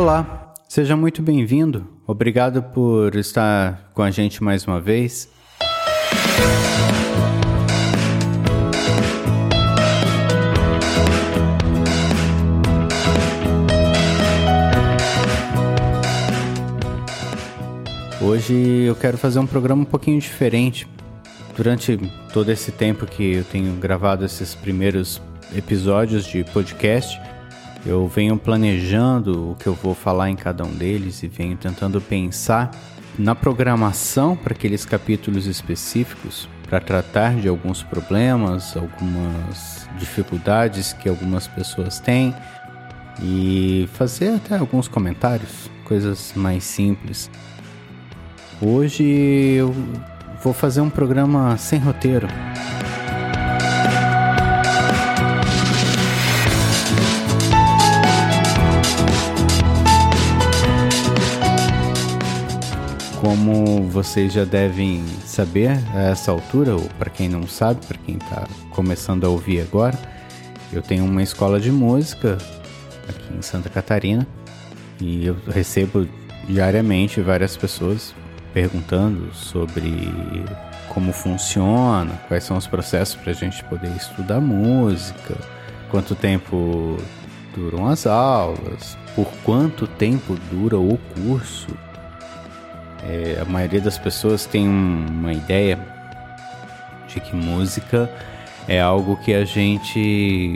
Olá, seja muito bem-vindo. Obrigado por estar com a gente mais uma vez. Hoje eu quero fazer um programa um pouquinho diferente. Durante todo esse tempo que eu tenho gravado esses primeiros episódios de podcast, eu venho planejando o que eu vou falar em cada um deles e venho tentando pensar na programação para aqueles capítulos específicos para tratar de alguns problemas, algumas dificuldades que algumas pessoas têm e fazer até alguns comentários, coisas mais simples. Hoje eu vou fazer um programa sem roteiro. Como vocês já devem saber a essa altura, ou para quem não sabe, para quem está começando a ouvir agora, eu tenho uma escola de música aqui em Santa Catarina e eu recebo diariamente várias pessoas perguntando sobre como funciona, quais são os processos para a gente poder estudar música, quanto tempo duram as aulas, por quanto tempo dura o curso. É, a maioria das pessoas tem uma ideia de que música é algo que a gente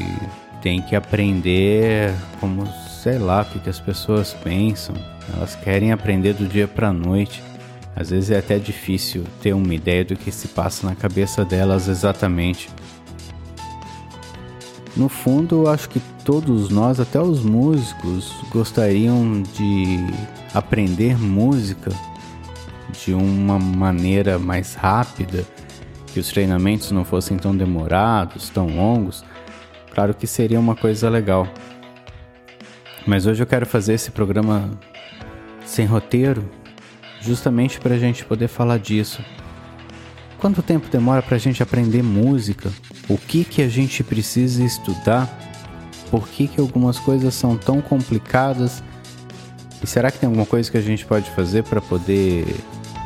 tem que aprender como sei lá o que, que as pessoas pensam. Elas querem aprender do dia para noite. Às vezes é até difícil ter uma ideia do que se passa na cabeça delas exatamente. No fundo, eu acho que todos nós, até os músicos, gostariam de aprender música de uma maneira mais rápida, que os treinamentos não fossem tão demorados, tão longos. Claro que seria uma coisa legal. Mas hoje eu quero fazer esse programa sem roteiro, justamente para a gente poder falar disso. Quanto tempo demora para a gente aprender música? O que, que a gente precisa estudar? Por que, que algumas coisas são tão complicadas? E será que tem alguma coisa que a gente pode fazer para poder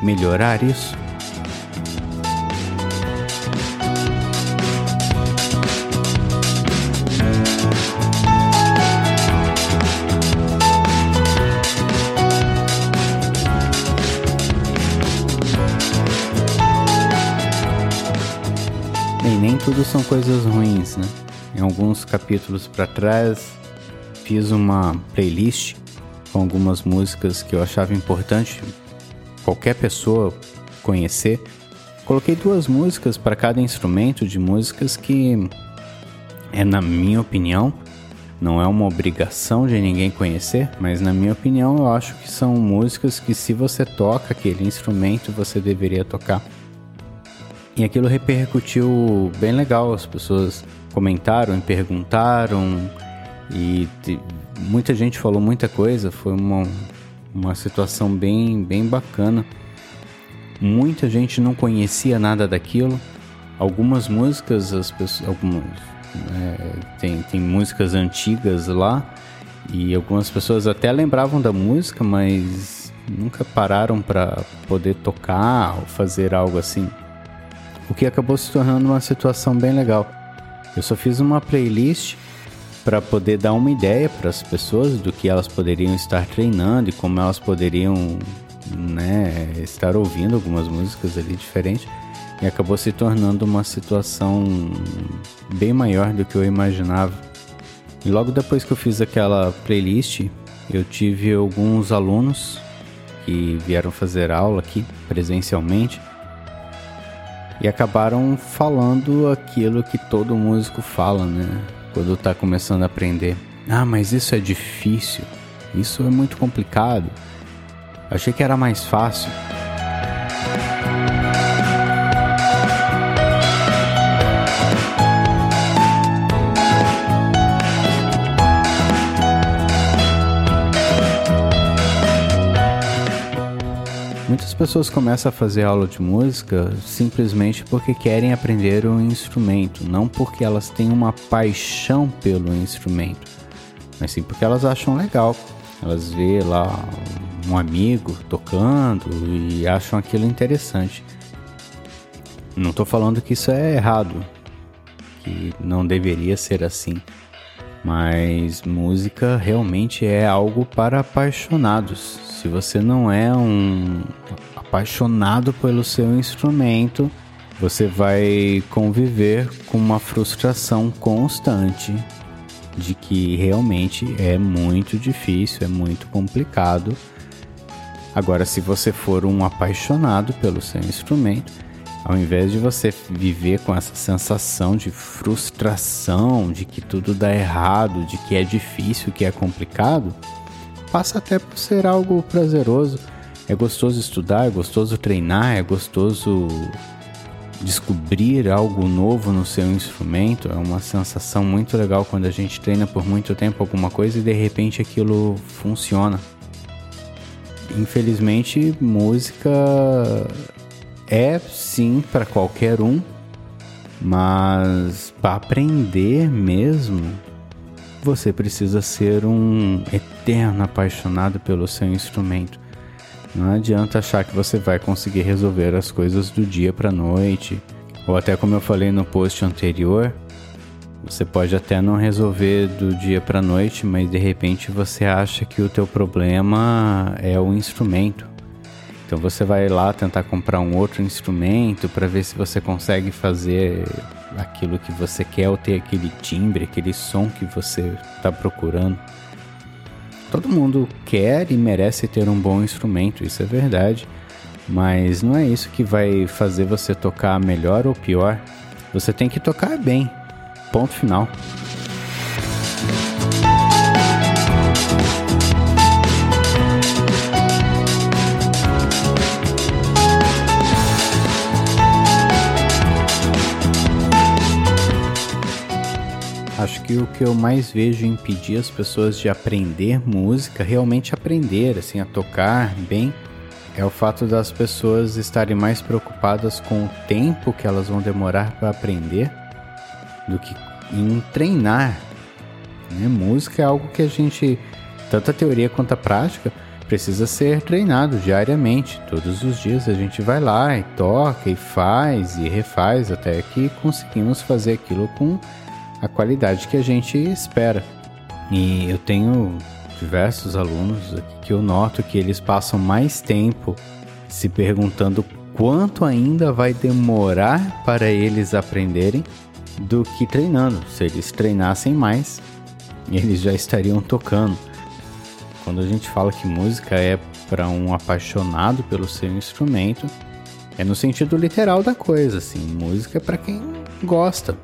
melhorar isso? tudo são coisas ruins, né? Em alguns capítulos para trás, fiz uma playlist com algumas músicas que eu achava importante qualquer pessoa conhecer. Coloquei duas músicas para cada instrumento de músicas que é na minha opinião, não é uma obrigação de ninguém conhecer, mas na minha opinião eu acho que são músicas que se você toca aquele instrumento você deveria tocar. E aquilo repercutiu bem legal, as pessoas comentaram e perguntaram e muita gente falou muita coisa, foi uma, uma situação bem, bem bacana. Muita gente não conhecia nada daquilo. Algumas músicas, as pessoas, algumas é, tem, tem músicas antigas lá e algumas pessoas até lembravam da música, mas nunca pararam para poder tocar ou fazer algo assim o que acabou se tornando uma situação bem legal. Eu só fiz uma playlist para poder dar uma ideia para as pessoas do que elas poderiam estar treinando e como elas poderiam né, estar ouvindo algumas músicas ali diferentes. E acabou se tornando uma situação bem maior do que eu imaginava. E logo depois que eu fiz aquela playlist, eu tive alguns alunos que vieram fazer aula aqui presencialmente e acabaram falando aquilo que todo músico fala, né? Quando tá começando a aprender. Ah, mas isso é difícil. Isso é muito complicado. Achei que era mais fácil. Muitas pessoas começam a fazer aula de música simplesmente porque querem aprender um instrumento, não porque elas têm uma paixão pelo instrumento, mas sim porque elas acham legal. Elas vê lá um amigo tocando e acham aquilo interessante. Não estou falando que isso é errado, que não deveria ser assim, mas música realmente é algo para apaixonados. Se você não é um apaixonado pelo seu instrumento, você vai conviver com uma frustração constante de que realmente é muito difícil, é muito complicado. Agora, se você for um apaixonado pelo seu instrumento, ao invés de você viver com essa sensação de frustração, de que tudo dá errado, de que é difícil, que é complicado, passa até por ser algo prazeroso. É gostoso estudar, é gostoso treinar, é gostoso descobrir algo novo no seu instrumento. É uma sensação muito legal quando a gente treina por muito tempo alguma coisa e de repente aquilo funciona. Infelizmente, música é sim para qualquer um, mas para aprender mesmo, você precisa ser um eterno apaixonado pelo seu instrumento. Não adianta achar que você vai conseguir resolver as coisas do dia para noite, ou até como eu falei no post anterior, você pode até não resolver do dia para noite, mas de repente você acha que o teu problema é o instrumento. Então você vai lá tentar comprar um outro instrumento para ver se você consegue fazer aquilo que você quer ou ter aquele timbre, aquele som que você está procurando. Todo mundo quer e merece ter um bom instrumento, isso é verdade, mas não é isso que vai fazer você tocar melhor ou pior. Você tem que tocar bem. Ponto final. Que o que eu mais vejo impedir as pessoas de aprender música, realmente aprender, assim, a tocar bem, é o fato das pessoas estarem mais preocupadas com o tempo que elas vão demorar para aprender do que em treinar. Né? Música é algo que a gente, tanto a teoria quanto a prática, precisa ser treinado diariamente. Todos os dias a gente vai lá e toca e faz e refaz até que conseguimos fazer aquilo com a qualidade que a gente espera. E eu tenho diversos alunos que eu noto que eles passam mais tempo se perguntando quanto ainda vai demorar para eles aprenderem do que treinando. Se eles treinassem mais, eles já estariam tocando. Quando a gente fala que música é para um apaixonado pelo seu instrumento, é no sentido literal da coisa, assim, música é para quem gosta,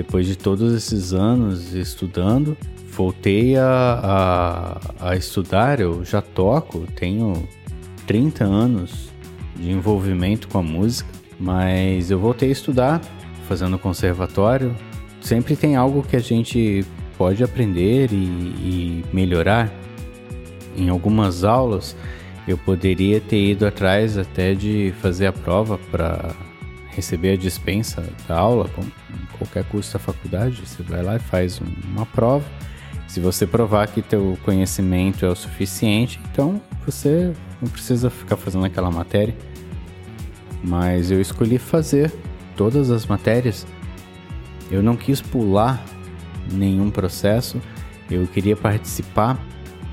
depois de todos esses anos estudando, voltei a, a, a, estudar. Eu já toco, tenho 30 anos de envolvimento com a música, mas eu voltei a estudar, fazendo conservatório. Sempre tem algo que a gente pode aprender e, e melhorar. Em algumas aulas, eu poderia ter ido atrás até de fazer a prova para receber a dispensa da aula, qualquer curso da faculdade, você vai lá e faz uma prova. Se você provar que teu conhecimento é o suficiente, então você não precisa ficar fazendo aquela matéria. Mas eu escolhi fazer todas as matérias. Eu não quis pular nenhum processo. Eu queria participar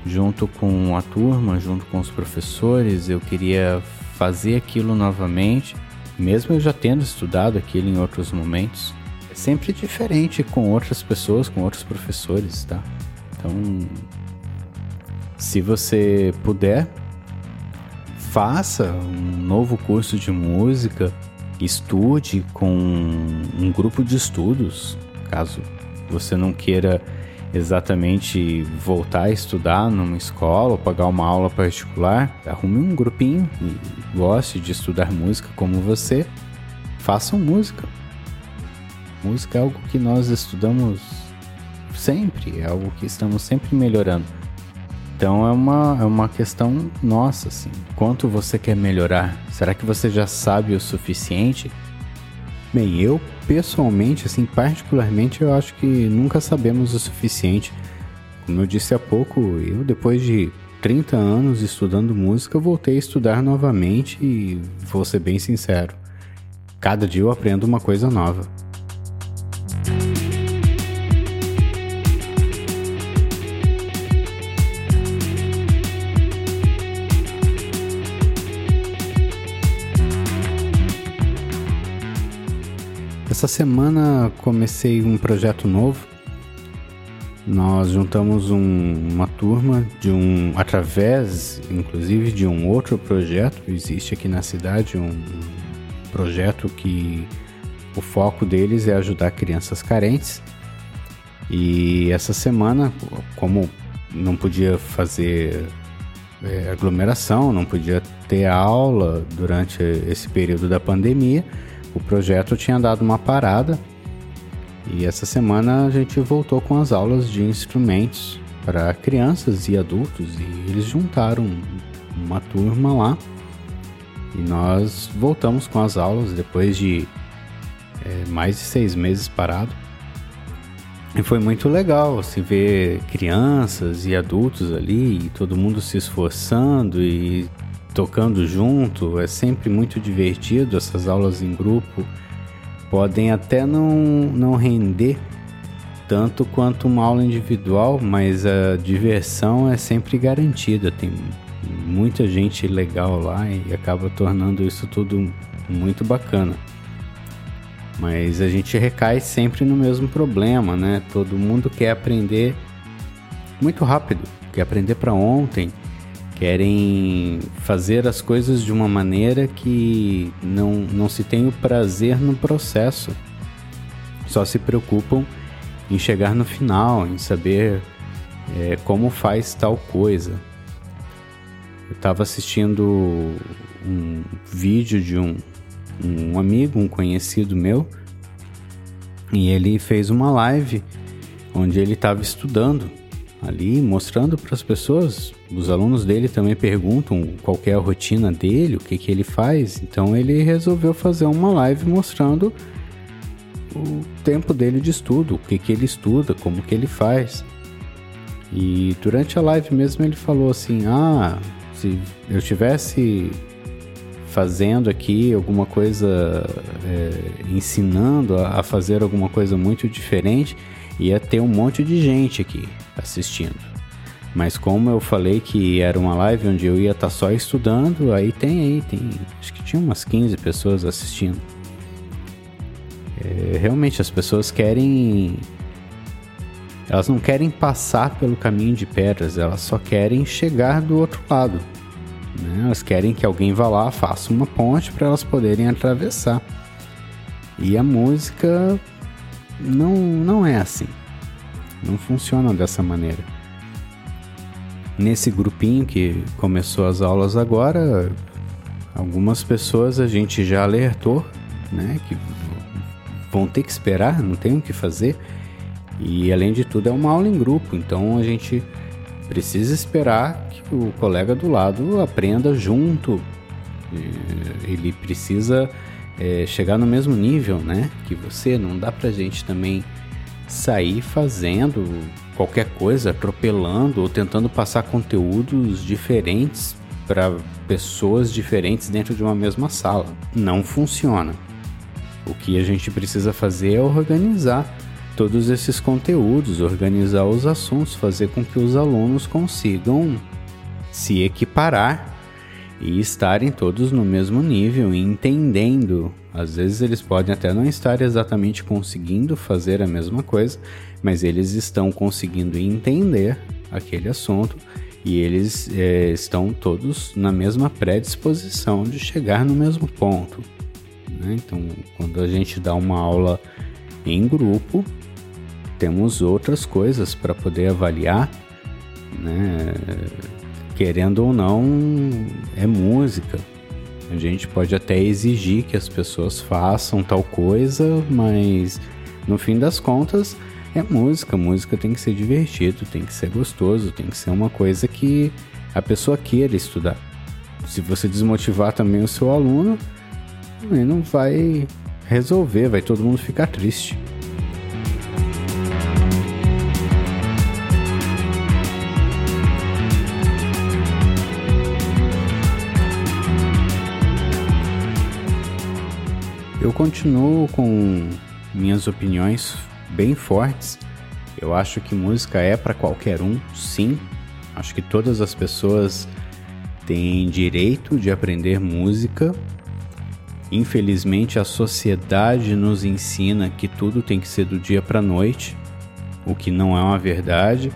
junto com a turma, junto com os professores. Eu queria fazer aquilo novamente mesmo eu já tendo estudado aquilo em outros momentos, é sempre diferente com outras pessoas, com outros professores, tá? Então, se você puder, faça um novo curso de música, estude com um grupo de estudos, caso você não queira exatamente voltar a estudar numa escola ou pagar uma aula particular, arrume um grupinho e goste de estudar música como você, façam música. Música é algo que nós estudamos sempre, é algo que estamos sempre melhorando. Então é uma, é uma questão nossa, assim. Quanto você quer melhorar? Será que você já sabe o suficiente? Bem, eu pessoalmente, assim, particularmente, eu acho que nunca sabemos o suficiente. Como eu disse há pouco, eu depois de 30 anos estudando música, voltei a estudar novamente e vou ser bem sincero. Cada dia eu aprendo uma coisa nova. Essa semana comecei um projeto novo. Nós juntamos um, uma turma de um através, inclusive, de um outro projeto. Existe aqui na cidade um projeto que o foco deles é ajudar crianças carentes. E essa semana, como não podia fazer é, aglomeração, não podia ter aula durante esse período da pandemia, o projeto tinha dado uma parada e essa semana a gente voltou com as aulas de instrumentos para crianças e adultos e eles juntaram uma turma lá e nós voltamos com as aulas depois de é, mais de seis meses parado. E foi muito legal se ver crianças e adultos ali, e todo mundo se esforçando e tocando junto, é sempre muito divertido. Essas aulas em grupo podem até não, não render tanto quanto uma aula individual, mas a diversão é sempre garantida. Tem muita gente legal lá e acaba tornando isso tudo muito bacana. Mas a gente recai sempre no mesmo problema, né? Todo mundo quer aprender muito rápido, quer aprender para ontem querem fazer as coisas de uma maneira que não, não se tem o prazer no processo, só se preocupam em chegar no final, em saber é, como faz tal coisa. Eu estava assistindo um vídeo de um, um amigo, um conhecido meu, e ele fez uma live onde ele estava estudando ali, mostrando para as pessoas os alunos dele também perguntam qual é a rotina dele, o que, que ele faz. Então ele resolveu fazer uma live mostrando o tempo dele de estudo, o que, que ele estuda, como que ele faz. E durante a live mesmo ele falou assim: Ah, se eu tivesse fazendo aqui alguma coisa, é, ensinando a, a fazer alguma coisa muito diferente, ia ter um monte de gente aqui assistindo. Mas como eu falei que era uma live onde eu ia estar tá só estudando, aí tem aí, tem. Acho que tinha umas 15 pessoas assistindo. É, realmente as pessoas querem. Elas não querem passar pelo caminho de pedras, elas só querem chegar do outro lado. Né? Elas querem que alguém vá lá, faça uma ponte para elas poderem atravessar. E a música não, não é assim. Não funciona dessa maneira. Nesse grupinho que começou as aulas agora, algumas pessoas a gente já alertou, né, que vão ter que esperar, não tem o que fazer. E além de tudo é uma aula em grupo, então a gente precisa esperar que o colega do lado aprenda junto. Ele precisa é, chegar no mesmo nível, né? Que você. Não dá pra gente também sair fazendo qualquer coisa, atropelando ou tentando passar conteúdos diferentes para pessoas diferentes dentro de uma mesma sala. Não funciona. O que a gente precisa fazer é organizar todos esses conteúdos, organizar os assuntos, fazer com que os alunos consigam se equiparar e estarem todos no mesmo nível entendendo. Às vezes eles podem até não estar exatamente conseguindo fazer a mesma coisa, mas eles estão conseguindo entender aquele assunto e eles é, estão todos na mesma predisposição de chegar no mesmo ponto. Né? Então, quando a gente dá uma aula em grupo, temos outras coisas para poder avaliar, né? Querendo ou não, é música. A gente pode até exigir que as pessoas façam tal coisa, mas no fim das contas é música. Música tem que ser divertido, tem que ser gostoso, tem que ser uma coisa que a pessoa queira estudar. Se você desmotivar também o seu aluno, ele não vai resolver, vai todo mundo ficar triste. Eu continuo com minhas opiniões bem fortes. Eu acho que música é para qualquer um, sim. Acho que todas as pessoas têm direito de aprender música. Infelizmente, a sociedade nos ensina que tudo tem que ser do dia para noite, o que não é uma verdade.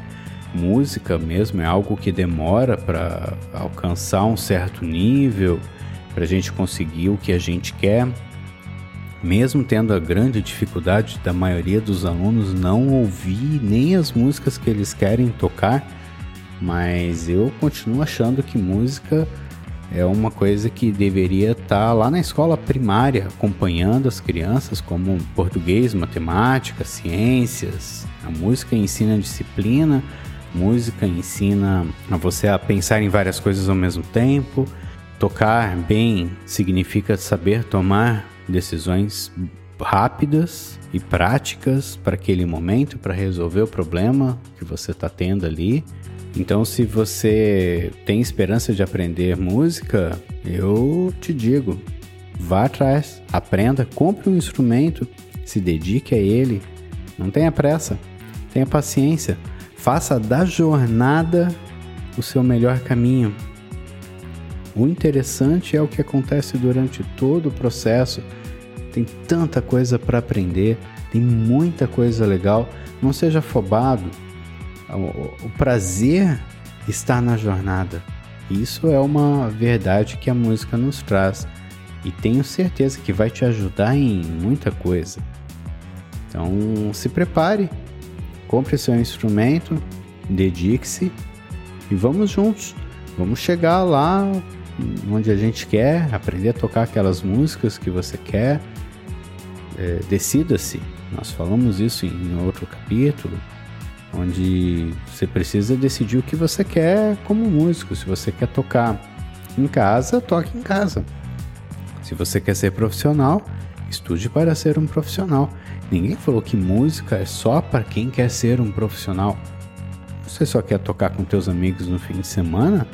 Música mesmo é algo que demora para alcançar um certo nível, para a gente conseguir o que a gente quer mesmo tendo a grande dificuldade da maioria dos alunos não ouvir nem as músicas que eles querem tocar, mas eu continuo achando que música é uma coisa que deveria estar tá lá na escola primária, acompanhando as crianças, como português, matemática, ciências. A música ensina disciplina, música ensina a você a pensar em várias coisas ao mesmo tempo. Tocar bem significa saber tomar decisões rápidas e práticas para aquele momento, para resolver o problema que você está tendo ali. Então, se você tem esperança de aprender música, eu te digo, vá atrás, aprenda, compre um instrumento, se dedique a ele. Não tenha pressa, tenha paciência, faça da jornada o seu melhor caminho. O interessante é o que acontece durante todo o processo. Tem tanta coisa para aprender, tem muita coisa legal. Não seja afobado. O, prazer está na jornada. Isso é uma verdade que a música nos traz e tenho certeza que vai te ajudar em muita coisa. Então, se prepare, compre seu instrumento, dedique-se e vamos juntos. Vamos chegar lá onde a gente quer, aprender a tocar aquelas músicas que você quer. É, Decida-se. Nós falamos isso em outro capítulo, onde você precisa decidir o que você quer como músico. Se você quer tocar em casa, toque em casa. Se você quer ser profissional, estude para ser um profissional. Ninguém falou que música é só para quem quer ser um profissional. Você só quer tocar com teus amigos no fim de semana?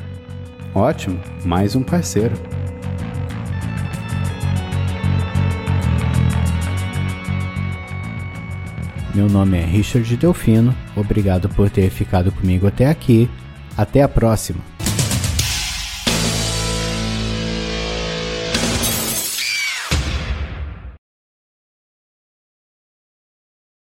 Ótimo, mais um parceiro. Meu nome é Richard Delfino, obrigado por ter ficado comigo até aqui. Até a próxima!